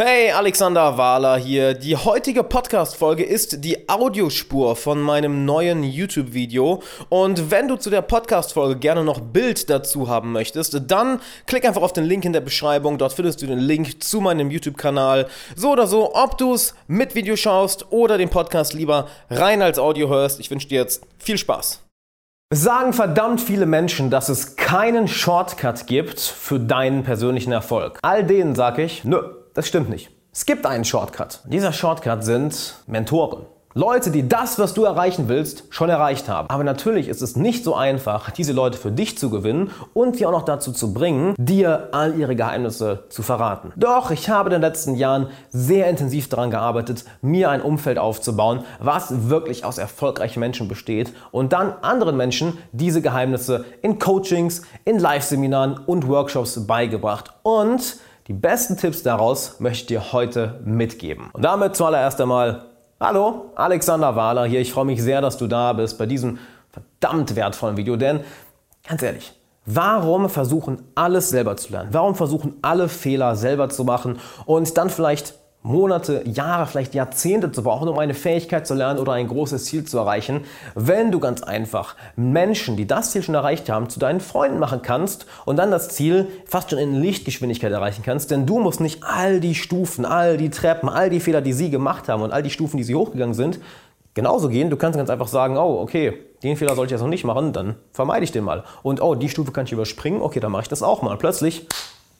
Hey, Alexander Wahler hier. Die heutige Podcast-Folge ist die Audiospur von meinem neuen YouTube-Video. Und wenn du zu der Podcast-Folge gerne noch Bild dazu haben möchtest, dann klick einfach auf den Link in der Beschreibung. Dort findest du den Link zu meinem YouTube-Kanal. So oder so, ob du es mit Video schaust oder den Podcast lieber rein als Audio hörst. Ich wünsche dir jetzt viel Spaß. Sagen verdammt viele Menschen, dass es keinen Shortcut gibt für deinen persönlichen Erfolg. All denen sage ich, nö. Das stimmt nicht. Es gibt einen Shortcut. Dieser Shortcut sind Mentoren. Leute, die das, was du erreichen willst, schon erreicht haben. Aber natürlich ist es nicht so einfach, diese Leute für dich zu gewinnen und sie auch noch dazu zu bringen, dir all ihre Geheimnisse zu verraten. Doch ich habe in den letzten Jahren sehr intensiv daran gearbeitet, mir ein Umfeld aufzubauen, was wirklich aus erfolgreichen Menschen besteht und dann anderen Menschen diese Geheimnisse in Coachings, in Live-Seminaren und Workshops beigebracht. Und die besten Tipps daraus möchte ich dir heute mitgeben. Und damit zuallererst einmal, hallo, Alexander Wahler hier. Ich freue mich sehr, dass du da bist bei diesem verdammt wertvollen Video, denn ganz ehrlich, Warum versuchen alles selber zu lernen? Warum versuchen alle Fehler selber zu machen und dann vielleicht Monate, Jahre, vielleicht Jahrzehnte zu brauchen, um eine Fähigkeit zu lernen oder ein großes Ziel zu erreichen, wenn du ganz einfach Menschen, die das Ziel schon erreicht haben, zu deinen Freunden machen kannst und dann das Ziel fast schon in Lichtgeschwindigkeit erreichen kannst, denn du musst nicht all die Stufen, all die Treppen, all die Fehler, die sie gemacht haben und all die Stufen, die sie hochgegangen sind, genauso gehen. Du kannst ganz einfach sagen, oh, okay, den Fehler sollte ich jetzt noch nicht machen, dann vermeide ich den mal. Und oh, die Stufe kann ich überspringen, okay, dann mache ich das auch mal. Plötzlich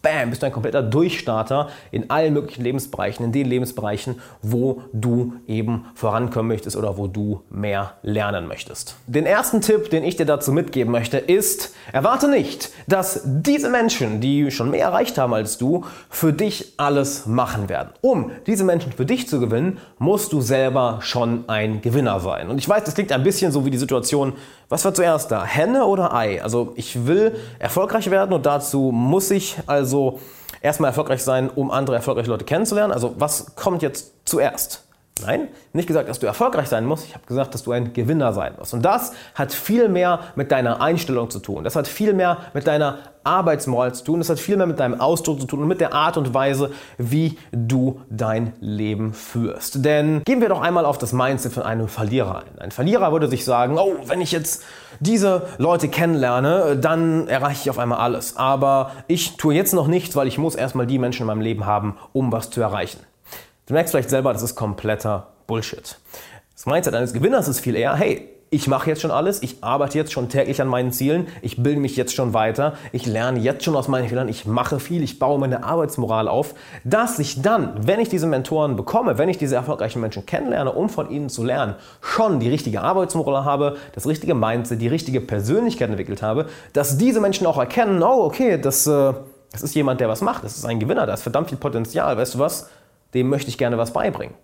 bam, bist du ein kompletter Durchstarter in allen möglichen Lebensbereichen, in den Lebensbereichen, wo du eben vorankommen möchtest oder wo du mehr lernen möchtest. Den ersten Tipp, den ich dir dazu mitgeben möchte, ist, erwarte nicht, dass diese Menschen, die schon mehr erreicht haben als du, für dich alles machen werden. Um diese Menschen für dich zu gewinnen, musst du selber schon ein Gewinner sein. Und ich weiß, das klingt ein bisschen so wie die Situation, was war zuerst da? Henne oder Ei? Also ich will erfolgreich werden und dazu muss ich also erstmal erfolgreich sein, um andere erfolgreiche Leute kennenzulernen. Also was kommt jetzt zuerst? Nein, nicht gesagt, dass du erfolgreich sein musst. Ich habe gesagt, dass du ein Gewinner sein musst. Und das hat viel mehr mit deiner Einstellung zu tun. Das hat viel mehr mit deiner Arbeitsmoral zu tun. Das hat viel mehr mit deinem Ausdruck zu tun und mit der Art und Weise, wie du dein Leben führst. Denn gehen wir doch einmal auf das Mindset von einem Verlierer ein. Ein Verlierer würde sich sagen, oh, wenn ich jetzt diese Leute kennenlerne, dann erreiche ich auf einmal alles. Aber ich tue jetzt noch nichts, weil ich muss erstmal die Menschen in meinem Leben haben, um was zu erreichen. Du merkst vielleicht selber, das ist kompletter Bullshit. Das Mindset eines Gewinners ist viel eher, hey, ich mache jetzt schon alles, ich arbeite jetzt schon täglich an meinen Zielen, ich bilde mich jetzt schon weiter, ich lerne jetzt schon aus meinen Fehlern, ich mache viel, ich baue meine Arbeitsmoral auf, dass ich dann, wenn ich diese Mentoren bekomme, wenn ich diese erfolgreichen Menschen kennenlerne, um von ihnen zu lernen, schon die richtige Arbeitsmoral habe, das richtige Mindset, die richtige Persönlichkeit entwickelt habe, dass diese Menschen auch erkennen, oh okay, das, äh, das ist jemand, der was macht, das ist ein Gewinner, da ist verdammt viel Potenzial, weißt du was? dem möchte ich gerne was beibringen.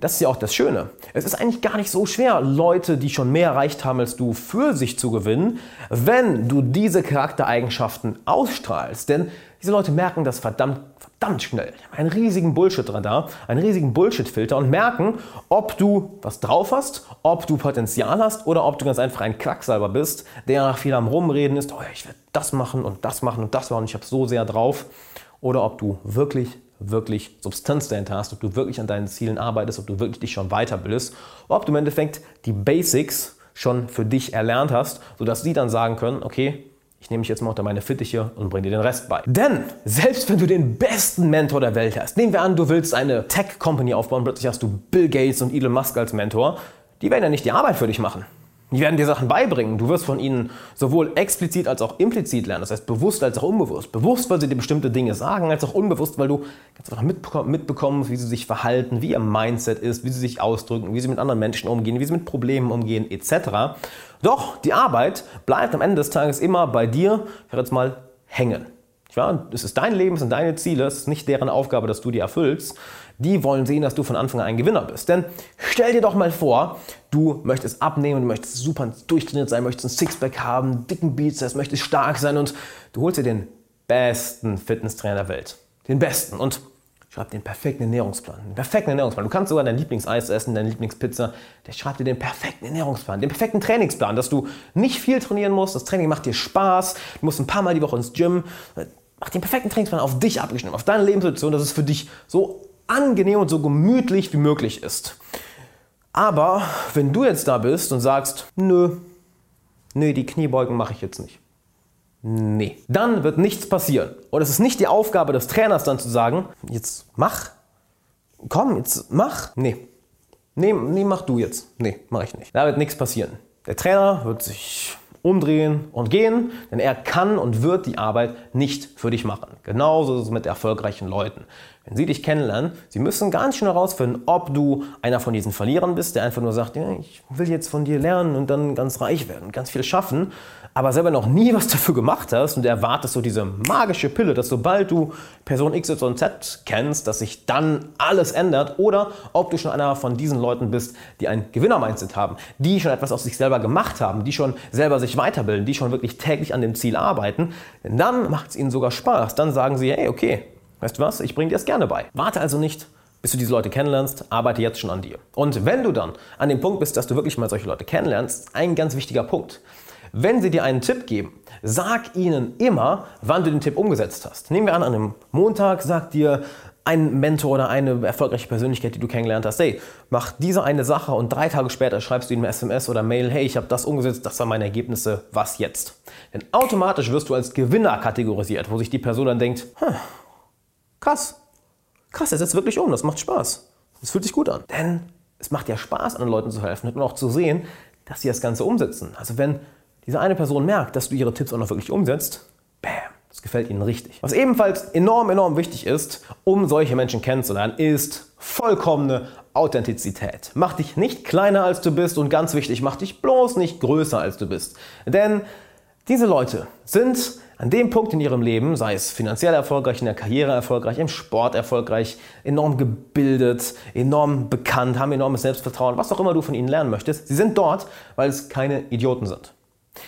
Das ist ja auch das Schöne. Es ist eigentlich gar nicht so schwer, Leute, die schon mehr erreicht haben als du, für sich zu gewinnen, wenn du diese Charaktereigenschaften ausstrahlst. Denn diese Leute merken das verdammt, verdammt schnell. Die haben einen riesigen Bullshit-Radar, einen riesigen Bullshit-Filter und merken, ob du was drauf hast, ob du Potenzial hast oder ob du ganz einfach ein Quacksalber bist, der nach viel am Rumreden ist, oh, ich werde das machen und das machen und das machen, ich habe so sehr drauf. Oder ob du wirklich wirklich Substanz dahinter hast, ob du wirklich an deinen Zielen arbeitest, ob du wirklich dich schon weiterbildest, ob du im Endeffekt die Basics schon für dich erlernt hast, sodass sie dann sagen können, okay, ich nehme mich jetzt mal unter meine Fittiche und bringe dir den Rest bei. Denn selbst wenn du den besten Mentor der Welt hast, nehmen wir an, du willst eine Tech-Company aufbauen, plötzlich hast du Bill Gates und Elon Musk als Mentor, die werden ja nicht die Arbeit für dich machen. Die werden dir Sachen beibringen. Du wirst von ihnen sowohl explizit als auch implizit lernen. Das heißt bewusst als auch unbewusst. Bewusst, weil sie dir bestimmte Dinge sagen, als auch unbewusst, weil du ganz einfach mitbekommst, wie sie sich verhalten, wie ihr Mindset ist, wie sie sich ausdrücken, wie sie mit anderen Menschen umgehen, wie sie mit Problemen umgehen, etc. Doch die Arbeit bleibt am Ende des Tages immer bei dir, ich jetzt mal, hängen. Ja, es ist dein Leben, es sind deine Ziele, es ist nicht deren Aufgabe, dass du die erfüllst. Die wollen sehen, dass du von Anfang an ein Gewinner bist. Denn stell dir doch mal vor, du möchtest abnehmen, du möchtest super durchtrainiert sein, möchtest ein Sixpack haben, dicken Bizeps, möchtest stark sein und du holst dir den besten Fitnesstrainer der Welt. Den besten. Und schreib den perfekten Ernährungsplan. Den perfekten Ernährungsplan. Du kannst sogar dein Lieblingseis essen, deine Lieblingspizza. Der schreibt dir den perfekten Ernährungsplan, den perfekten Trainingsplan, dass du nicht viel trainieren musst. Das Training macht dir Spaß. Du musst ein paar Mal die Woche ins Gym. Mach den perfekten Trainingsplan auf dich abgestimmt, auf deine Lebenssituation, dass es für dich so angenehm und so gemütlich wie möglich ist. Aber wenn du jetzt da bist und sagst, nö, nö, die Kniebeugen mache ich jetzt nicht. Nee, dann wird nichts passieren. Und es ist nicht die Aufgabe des Trainers dann zu sagen, jetzt mach, komm, jetzt mach. Nee, nee, nee mach du jetzt. Nee, mache ich nicht. Da wird nichts passieren. Der Trainer wird sich umdrehen und gehen, denn er kann und wird die Arbeit nicht für dich machen. Genauso ist es mit erfolgreichen Leuten. Wenn sie dich kennenlernen, sie müssen ganz schnell herausfinden, ob du einer von diesen Verlierern bist, der einfach nur sagt, ja, ich will jetzt von dir lernen und dann ganz reich werden und ganz viel schaffen, aber selber noch nie was dafür gemacht hast und erwartest so diese magische Pille, dass sobald du Person XYZ kennst, dass sich dann alles ändert. Oder ob du schon einer von diesen Leuten bist, die ein Gewinner-Mindset haben, die schon etwas aus sich selber gemacht haben, die schon selber sich weiterbilden, die schon wirklich täglich an dem Ziel arbeiten, dann macht es ihnen sogar Spaß. Dann sagen sie, hey, okay, weißt du was, ich bringe dir das gerne bei. Warte also nicht bis du diese Leute kennenlernst, arbeite jetzt schon an dir. Und wenn du dann an dem Punkt bist, dass du wirklich mal solche Leute kennenlernst, ein ganz wichtiger Punkt. Wenn sie dir einen Tipp geben, sag ihnen immer, wann du den Tipp umgesetzt hast. Nehmen wir an, an einem Montag sagt dir ein Mentor oder eine erfolgreiche Persönlichkeit, die du kennengelernt hast, hey, mach diese eine Sache und drei Tage später schreibst du ihm SMS oder Mail, hey, ich habe das umgesetzt, das waren meine Ergebnisse, was jetzt? Denn automatisch wirst du als Gewinner kategorisiert, wo sich die Person dann denkt, hm, krass, krass, er setzt wirklich um, das macht Spaß. Das fühlt sich gut an. Denn es macht ja Spaß, anderen Leuten zu helfen und auch zu sehen, dass sie das Ganze umsetzen. Also wenn diese eine Person merkt, dass du ihre Tipps auch noch wirklich umsetzt, bam, das gefällt ihnen richtig. Was ebenfalls enorm, enorm wichtig ist, um solche Menschen kennenzulernen, ist vollkommene Authentizität. Mach dich nicht kleiner als du bist und ganz wichtig, mach dich bloß nicht größer als du bist. Denn diese Leute sind an dem Punkt in ihrem Leben, sei es finanziell erfolgreich, in der Karriere erfolgreich, im Sport erfolgreich, enorm gebildet, enorm bekannt, haben enormes Selbstvertrauen, was auch immer du von ihnen lernen möchtest. Sie sind dort, weil es keine Idioten sind.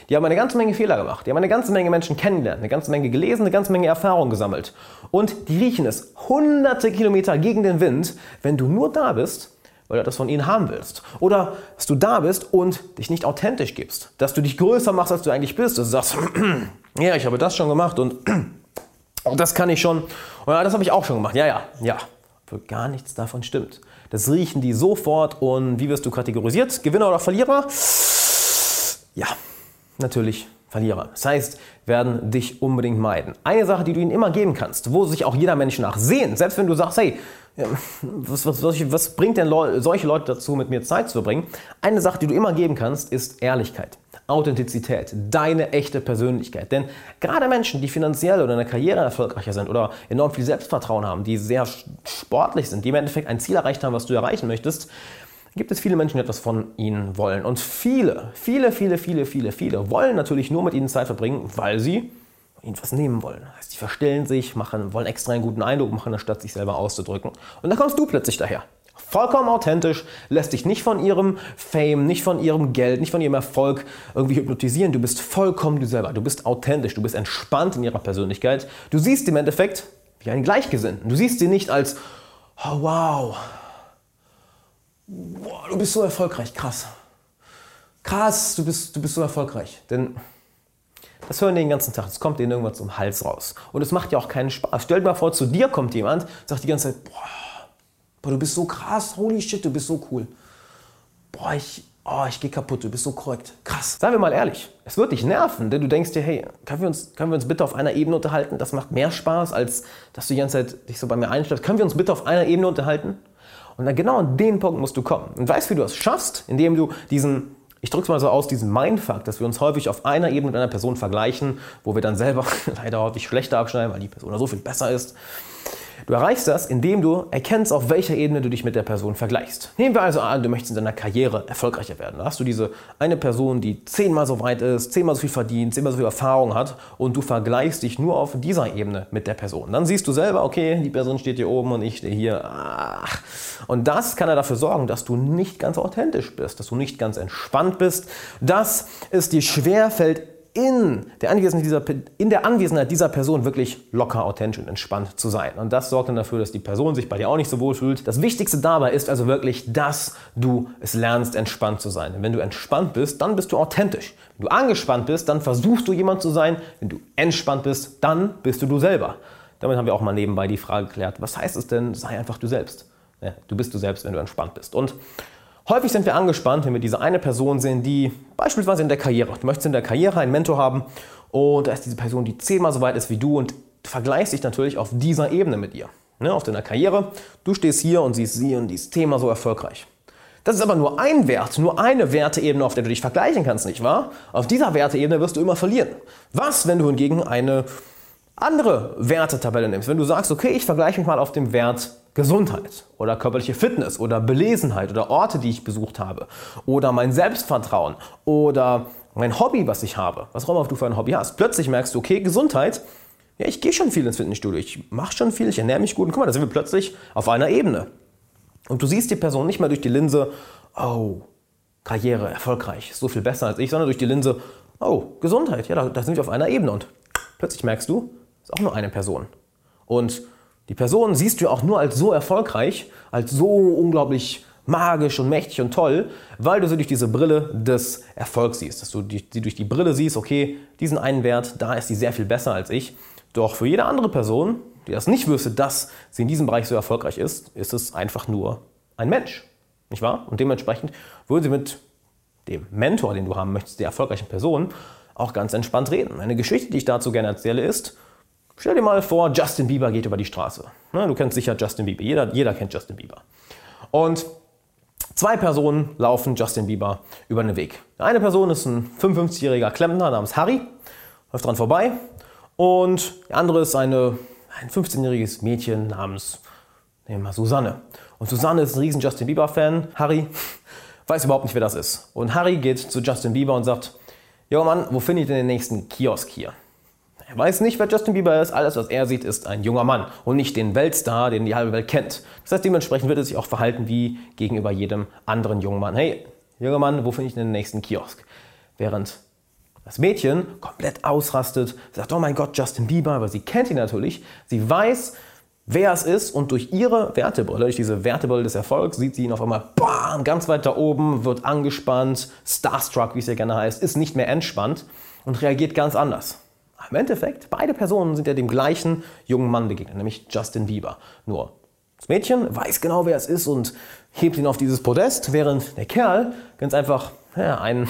Die haben eine ganze Menge Fehler gemacht. Die haben eine ganze Menge Menschen kennengelernt, eine ganze Menge gelesen, eine ganze Menge Erfahrung gesammelt. Und die riechen es hunderte Kilometer gegen den Wind, wenn du nur da bist, weil du das von ihnen haben willst. Oder dass du da bist und dich nicht authentisch gibst. Dass du dich größer machst, als du eigentlich bist. Dass du sagst, ja, ich habe das schon gemacht und das kann ich schon. Und ja, das habe ich auch schon gemacht. Ja, ja, ja. Für gar nichts davon stimmt. Das riechen die sofort und wie wirst du kategorisiert? Gewinner oder Verlierer? Ja, natürlich Verlierer. Das heißt, werden dich unbedingt meiden. Eine Sache, die du ihnen immer geben kannst, wo sich auch jeder Mensch nach sehen, selbst wenn du sagst, hey, was, was, was, bringt denn solche Leute dazu, mit mir Zeit zu verbringen? Eine Sache, die du immer geben kannst, ist Ehrlichkeit. Authentizität, deine echte Persönlichkeit. Denn gerade Menschen, die finanziell oder in der Karriere erfolgreicher sind oder enorm viel Selbstvertrauen haben, die sehr sportlich sind, die im Endeffekt ein Ziel erreicht haben, was du erreichen möchtest, gibt es viele Menschen, die etwas von ihnen wollen. Und viele, viele, viele, viele, viele, viele wollen natürlich nur mit ihnen Zeit verbringen, weil sie ihnen was nehmen wollen. Das heißt, die verstellen sich, machen, wollen extra einen guten Eindruck machen, anstatt sich selber auszudrücken. Und dann kommst du plötzlich daher. Vollkommen authentisch, lässt dich nicht von ihrem Fame, nicht von ihrem Geld, nicht von ihrem Erfolg irgendwie hypnotisieren. Du bist vollkommen du selber. Du bist authentisch, du bist entspannt in ihrer Persönlichkeit. Du siehst im Endeffekt wie einen Gleichgesinnten. Du siehst sie nicht als, oh wow, boah, du bist so erfolgreich, krass. Krass, du bist, du bist so erfolgreich. Denn das hören die den ganzen Tag, das kommt denen irgendwann zum Hals raus. Und es macht ja auch keinen Spaß. Stell dir mal vor, zu dir kommt jemand, sagt die ganze Zeit, boah, boah, du bist so krass, holy shit, du bist so cool. Boah, ich, oh, ich gehe kaputt, du bist so korrekt. Krass. Seien wir mal ehrlich, es wird dich nerven, denn du denkst dir, hey, können wir, uns, können wir uns bitte auf einer Ebene unterhalten? Das macht mehr Spaß, als dass du die ganze Zeit dich so bei mir einstellst. Können wir uns bitte auf einer Ebene unterhalten? Und dann genau an den Punkt musst du kommen. Und weißt, wie du das schaffst? Indem du diesen, ich drücke es mal so aus, diesen Mindfuck, dass wir uns häufig auf einer Ebene mit einer Person vergleichen, wo wir dann selber leider häufig schlechter abschneiden, weil die Person so viel besser ist. Du erreichst das, indem du erkennst, auf welcher Ebene du dich mit der Person vergleichst. Nehmen wir also an, du möchtest in deiner Karriere erfolgreicher werden. Da hast du diese eine Person, die zehnmal so weit ist, zehnmal so viel verdient, zehnmal so viel Erfahrung hat und du vergleichst dich nur auf dieser Ebene mit der Person. Dann siehst du selber, okay, die Person steht hier oben und ich stehe hier. Ach. Und das kann ja dafür sorgen, dass du nicht ganz authentisch bist, dass du nicht ganz entspannt bist, dass es dir schwerfällt, in der, Anwesenheit dieser, in der Anwesenheit dieser Person wirklich locker, authentisch und entspannt zu sein. Und das sorgt dann dafür, dass die Person sich bei dir auch nicht so wohl fühlt. Das Wichtigste dabei ist also wirklich, dass du es lernst, entspannt zu sein. Denn wenn du entspannt bist, dann bist du authentisch. Wenn du angespannt bist, dann versuchst du jemand zu sein. Wenn du entspannt bist, dann bist du du selber. damit haben wir auch mal nebenbei die Frage geklärt, was heißt es denn, sei einfach du selbst. Ja, du bist du selbst, wenn du entspannt bist. Und häufig sind wir angespannt, wenn wir diese eine Person sehen, die beispielsweise in der Karriere, du möchtest in der Karriere einen Mentor haben und da ist diese Person, die zehnmal so weit ist wie du und vergleichst dich natürlich auf dieser Ebene mit ihr. Ne, auf deiner Karriere, du stehst hier und siehst sie und dieses Thema so erfolgreich. Das ist aber nur ein Wert, nur eine Werteebene, auf der du dich vergleichen kannst, nicht wahr? Auf dieser Werteebene wirst du immer verlieren. Was, wenn du hingegen eine andere Wertetabelle nimmst? Wenn du sagst, okay, ich vergleiche mich mal auf dem Wert Gesundheit oder körperliche Fitness oder Belesenheit oder Orte, die ich besucht habe oder mein Selbstvertrauen oder mein Hobby, was ich habe, was auch immer du für ein Hobby hast. Plötzlich merkst du, okay, Gesundheit, ja, ich gehe schon viel ins Fitnessstudio, ich mache schon viel, ich ernähre mich gut und guck mal, da sind wir plötzlich auf einer Ebene. Und du siehst die Person nicht mehr durch die Linse, oh, Karriere, erfolgreich, so viel besser als ich, sondern durch die Linse, oh, Gesundheit, ja, da, da sind wir auf einer Ebene. Und plötzlich merkst du, ist auch nur eine Person. Und die Person siehst du auch nur als so erfolgreich, als so unglaublich magisch und mächtig und toll, weil du sie durch diese Brille des Erfolgs siehst. Dass du sie durch die Brille siehst, okay, diesen einen Wert, da ist sie sehr viel besser als ich. Doch für jede andere Person, die das nicht wüsste, dass sie in diesem Bereich so erfolgreich ist, ist es einfach nur ein Mensch. Nicht wahr? Und dementsprechend würden sie mit dem Mentor, den du haben möchtest, der erfolgreichen Person, auch ganz entspannt reden. Eine Geschichte, die ich dazu gerne erzähle, ist, stell dir mal vor, Justin Bieber geht über die Straße. du kennst sicher Justin Bieber, jeder, jeder kennt Justin Bieber. Und zwei Personen laufen Justin Bieber über den Weg. Eine Person ist ein 55-jähriger Klempner namens Harry, läuft dran vorbei. Und die andere ist eine ein 15-jähriges Mädchen namens nehmen wir Susanne. Und Susanne ist ein riesen Justin Bieber-Fan. Harry weiß überhaupt nicht, wer das ist. Und Harry geht zu Justin Bieber und sagt, Jo Mann, wo finde ich denn den nächsten Kiosk hier? Er weiß nicht, wer Justin Bieber ist. Alles, was er sieht, ist ein junger Mann und nicht den Weltstar, den die halbe Welt kennt. Das heißt, dementsprechend wird er sich auch verhalten wie gegenüber jedem anderen jungen Mann. Hey, junger Mann, wo finde ich denn den nächsten Kiosk? Während das Mädchen komplett ausrastet, sagt, oh mein Gott, Justin Bieber, aber sie kennt ihn natürlich. Sie weiß, wer es ist und durch ihre Wertebrille, durch diese Wertebrille des Erfolgs, sieht sie ihn auf einmal bam, ganz weit da oben, wird angespannt, starstruck, wie es ja gerne heißt, ist nicht mehr entspannt und reagiert ganz anders. Im Endeffekt, beide Personen sind ja dem gleichen jungen Mann begegnet, nämlich Justin Bieber. Nur das Mädchen weiß genau, wer es ist und hebt ihn auf dieses Podest, während der Kerl ganz einfach ja, einen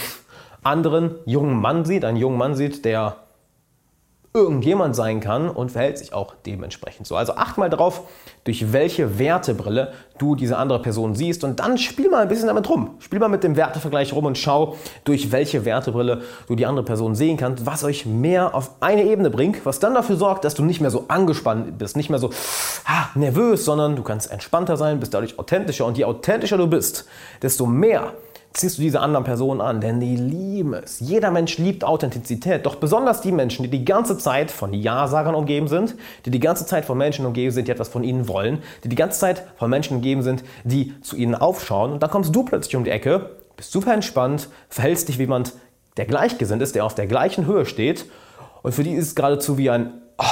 anderen jungen Mann sieht, einen jungen Mann sieht, der irgendjemand sein kann und verhält sich auch dementsprechend so. Also acht mal drauf, durch welche Wertebrille du diese andere Person siehst und dann spiel mal ein bisschen damit rum. Spiel mal mit dem Wertevergleich rum und schau, durch welche Wertebrille du die andere Person sehen kannst, was euch mehr auf eine Ebene bringt, was dann dafür sorgt, dass du nicht mehr so angespannt bist, nicht mehr so ah, nervös, sondern du kannst entspannter sein, bist dadurch authentischer und je authentischer du bist, desto mehr ziehst du diese anderen Personen an, denn die lieben es. Jeder Mensch liebt Authentizität, doch besonders die Menschen, die die ganze Zeit von Ja-Sagern umgeben sind, die die ganze Zeit von Menschen umgeben sind, die etwas von ihnen wollen, die die ganze Zeit von Menschen umgeben sind, die zu ihnen aufschauen. Und dann kommst du plötzlich um die Ecke, bist super entspannt, verhältst dich wie jemand, der gleichgesinnt ist, der auf der gleichen Höhe steht. Und für die ist es geradezu wie ein oh,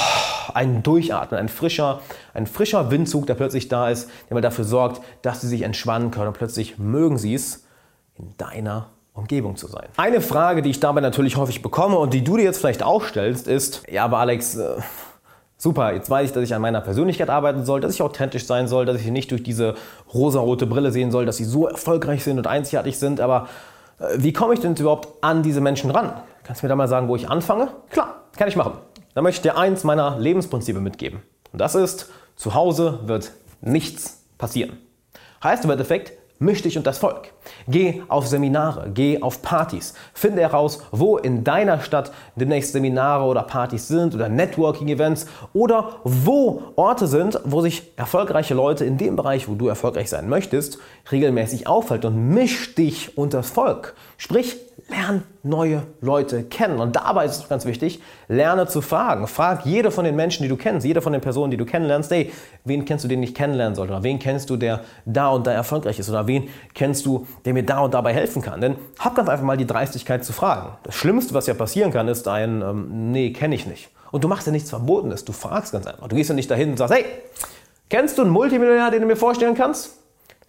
ein Durchatmen, ein frischer, ein frischer Windzug, der plötzlich da ist, der mal dafür sorgt, dass sie sich entspannen können und plötzlich mögen sie es, in deiner Umgebung zu sein. Eine Frage, die ich dabei natürlich häufig bekomme und die du dir jetzt vielleicht auch stellst, ist, ja, aber Alex, äh, super, jetzt weiß ich, dass ich an meiner Persönlichkeit arbeiten soll, dass ich authentisch sein soll, dass ich nicht durch diese rosarote Brille sehen soll, dass sie so erfolgreich sind und einzigartig sind, aber äh, wie komme ich denn überhaupt an diese Menschen ran? Kannst du mir da mal sagen, wo ich anfange? Klar, kann ich machen. Dann möchte ich dir eins meiner Lebensprinzipien mitgeben. Und das ist, zu Hause wird nichts passieren. Heißt im Endeffekt, Misch dich und das Volk. Geh auf Seminare, geh auf Partys. Finde heraus, wo in deiner Stadt demnächst Seminare oder Partys sind oder Networking-Events oder wo Orte sind, wo sich erfolgreiche Leute in dem Bereich, wo du erfolgreich sein möchtest, regelmäßig aufhalten und misch dich unter das Volk. Sprich, lern neue Leute kennen. Und dabei ist es ganz wichtig, lerne zu fragen. Frag jede von den Menschen, die du kennst, jede von den Personen, die du kennenlernst, hey, wen kennst du, den ich kennenlernen sollte? Oder wen kennst du, der da und da erfolgreich ist? Oder wen kennst du, der mir da und dabei helfen kann? Denn hab ganz einfach mal die Dreistigkeit zu fragen. Das Schlimmste, was ja passieren kann, ist ein, ähm, nee, kenne ich nicht. Und du machst ja nichts Verbotenes. Du fragst ganz einfach. Du gehst ja nicht dahin und sagst, hey, kennst du einen Multimillionär, den du mir vorstellen kannst?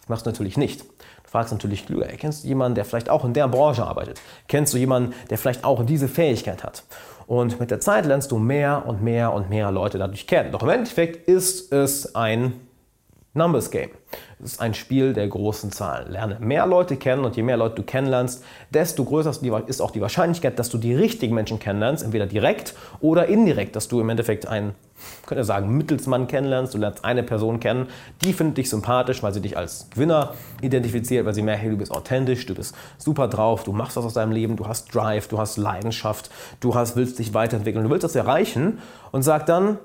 Das machst du natürlich nicht fragst natürlich klüger, kennst du jemanden, der vielleicht auch in der Branche arbeitet? Kennst du jemanden, der vielleicht auch diese Fähigkeit hat? Und mit der Zeit lernst du mehr und mehr und mehr Leute dadurch kennen. Doch im Endeffekt ist es ein Numbers Game. Es ist ein Spiel der großen Zahlen. Lerne mehr Leute kennen und je mehr Leute du kennenlernst, desto größer ist auch die Wahrscheinlichkeit, dass du die richtigen Menschen kennenlernst, entweder direkt oder indirekt, dass du im Endeffekt einen, könnt ihr sagen, Mittelsmann kennenlernst. Du lernst eine Person kennen, die findet dich sympathisch, weil sie dich als Gewinner identifiziert, weil sie merkt, hey, du bist authentisch, du bist super drauf, du machst was aus deinem Leben, du hast Drive, du hast Leidenschaft, du hast, willst dich weiterentwickeln, du willst das erreichen und sag dann,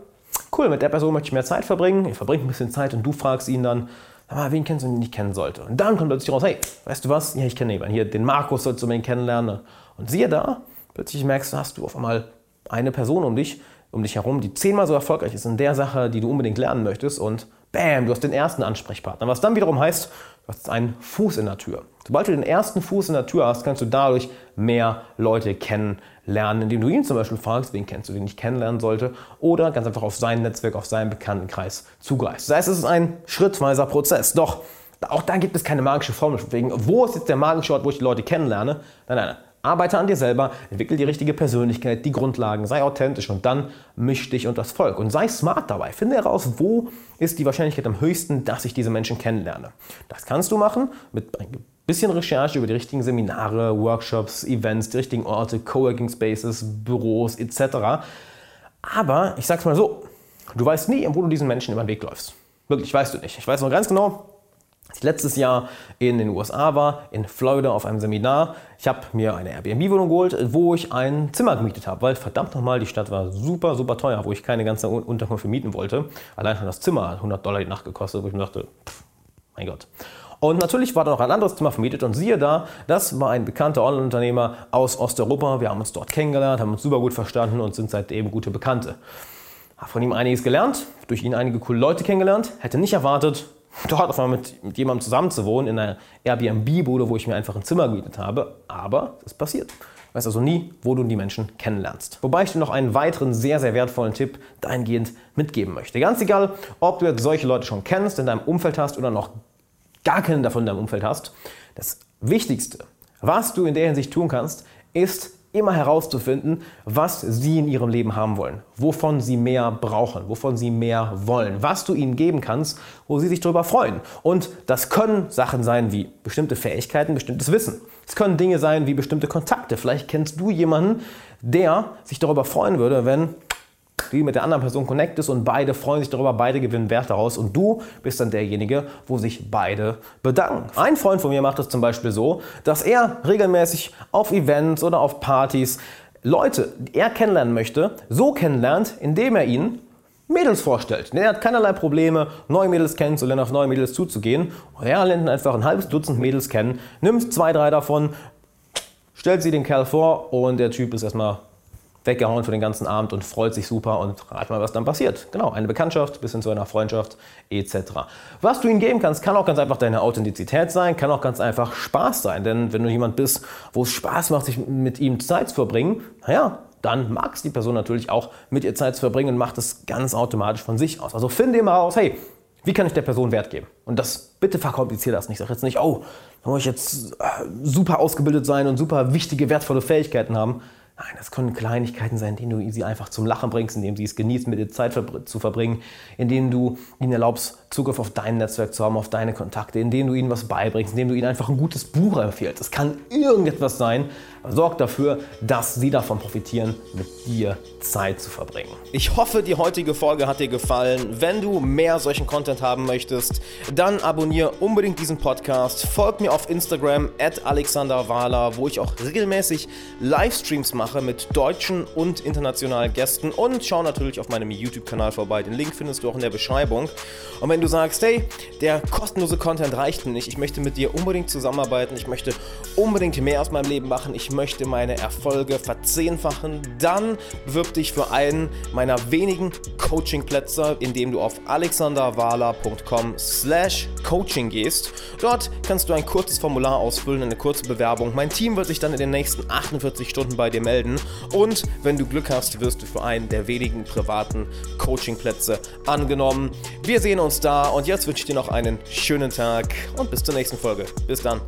cool, mit der Person möchte ich mehr Zeit verbringen, ihr verbringt ein bisschen Zeit und du fragst ihn dann, aber wen kennst du, den ich kennen sollte? Und dann kommt plötzlich raus, hey, weißt du was? Ja, ich kenne jemanden. Hier, den Markus sollst du unbedingt kennenlernen. Und siehe da, plötzlich merkst du, hast du auf einmal eine Person um dich, um dich herum, die zehnmal so erfolgreich ist in der Sache, die du unbedingt lernen möchtest. Und bam, du hast den ersten Ansprechpartner. Was dann wiederum heißt, du hast einen Fuß in der Tür. Sobald du den ersten Fuß in der Tür hast, kannst du dadurch mehr Leute kennenlernen, indem du ihn zum Beispiel fragst, wen kennst du, den ich kennenlernen sollte, oder ganz einfach auf sein Netzwerk, auf seinen Bekanntenkreis zugreifst. Das heißt, es ist ein schrittweiser Prozess. Doch auch da gibt es keine magische Formel. Wegen, wo ist jetzt der magische Ort, wo ich die Leute kennenlerne? Nein, nein, Arbeite an dir selber, entwickel die richtige Persönlichkeit, die Grundlagen, sei authentisch und dann misch dich und das Volk. Und sei smart dabei. Finde heraus, wo ist die Wahrscheinlichkeit am höchsten, dass ich diese Menschen kennenlerne. Das kannst du machen mit ein bisschen Recherche über die richtigen Seminare, Workshops, Events, die richtigen Orte, Coworking Spaces, Büros etc. Aber ich sag's mal so, du weißt nie, wo du diesen Menschen über den Weg läufst. Wirklich, weißt du nicht. Ich weiß noch ganz genau, als ich letztes Jahr in den USA war, in Florida auf einem Seminar, ich habe mir eine Airbnb-Wohnung geholt, wo ich ein Zimmer gemietet habe, weil verdammt nochmal, die Stadt war super, super teuer, wo ich keine ganze Unterkunft mieten wollte. Allein schon das Zimmer hat 100 Dollar die Nacht gekostet, wo ich mir dachte, pff, mein Gott. Und natürlich war da noch ein anderes Zimmer vermietet und siehe da, das war ein bekannter Online-Unternehmer aus Osteuropa. Wir haben uns dort kennengelernt, haben uns super gut verstanden und sind seitdem gute Bekannte. Habe von ihm einiges gelernt, durch ihn einige coole Leute kennengelernt, hätte nicht erwartet, dort auf einmal mit, mit jemandem zusammen zu wohnen, in einer Airbnb-Bude, wo ich mir einfach ein Zimmer gemietet habe. Aber es passiert. Du weißt also nie, wo du die Menschen kennenlernst. Wobei ich dir noch einen weiteren sehr, sehr wertvollen Tipp dahingehend mitgeben möchte. Ganz egal, ob du jetzt solche Leute schon kennst, in deinem Umfeld hast oder noch gar keinen davon in deinem Umfeld hast. Das Wichtigste, was du in der Hinsicht tun kannst, ist immer herauszufinden, was sie in ihrem Leben haben wollen, wovon sie mehr brauchen, wovon sie mehr wollen, was du ihnen geben kannst, wo sie sich darüber freuen. Und das können Sachen sein wie bestimmte Fähigkeiten, bestimmtes Wissen. Es können Dinge sein wie bestimmte Kontakte. Vielleicht kennst du jemanden, der sich darüber freuen würde, wenn die mit der anderen Person connectest und beide freuen sich darüber, beide gewinnen Wert daraus und du bist dann derjenige, wo sich beide bedanken. Ein Freund von mir macht es zum Beispiel so, dass er regelmäßig auf Events oder auf Partys Leute, die er kennenlernen möchte, so kennenlernt, indem er ihnen Mädels vorstellt. Er hat keinerlei Probleme, neue Mädels kennenzulernen, auf neue Mädels zuzugehen. Er lernt einfach ein halbes Dutzend Mädels kennen, nimmt zwei, drei davon, stellt sie den Kerl vor und der Typ ist erstmal weggehauen für den ganzen Abend und freut sich super und rat mal, was dann passiert. Genau, eine Bekanntschaft bis hin zu einer Freundschaft etc. Was du ihm geben kannst, kann auch ganz einfach deine Authentizität sein, kann auch ganz einfach Spaß sein. Denn wenn du jemand bist, wo es Spaß macht, sich mit ihm Zeit zu verbringen, naja, dann mag es die Person natürlich auch mit ihr Zeit zu verbringen und macht es ganz automatisch von sich aus. Also finde immer raus, hey, wie kann ich der Person Wert geben? Und das bitte verkompliziere das nicht. Sag jetzt nicht, oh, da muss ich jetzt äh, super ausgebildet sein und super wichtige, wertvolle Fähigkeiten haben. Nein, das können Kleinigkeiten sein, indem du sie einfach zum Lachen bringst, indem sie es genießen, mit dir Zeit zu verbringen, indem du ihnen erlaubst, Zugriff auf dein Netzwerk zu haben, auf deine Kontakte, indem du ihnen was beibringst, indem du ihnen einfach ein gutes Buch empfiehlst. Es kann irgendetwas sein, sorg dafür, dass sie davon profitieren, mit dir Zeit zu verbringen. Ich hoffe, die heutige Folge hat dir gefallen. Wenn du mehr solchen Content haben möchtest, dann abonniere unbedingt diesen Podcast. Folg mir auf Instagram at alexanderwahler, wo ich auch regelmäßig Livestreams mache mit deutschen und internationalen Gästen und schau natürlich auf meinem YouTube-Kanal vorbei. Den Link findest du auch in der Beschreibung. Und wenn du sagst, hey, der kostenlose Content reicht mir nicht, ich möchte mit dir unbedingt zusammenarbeiten, ich möchte unbedingt mehr aus meinem Leben machen, ich möchte meine Erfolge verzehnfachen, dann bewirb dich für einen meiner wenigen Coachingplätze, indem du auf alexanderwala.com slash coaching gehst. Dort kannst du ein kurzes Formular ausfüllen, eine kurze Bewerbung. Mein Team wird sich dann in den nächsten 48 Stunden bei dir melden und wenn du Glück hast, wirst du für einen der wenigen privaten Coachingplätze angenommen. Wir sehen uns da und jetzt wünsche ich dir noch einen schönen Tag und bis zur nächsten Folge. Bis dann.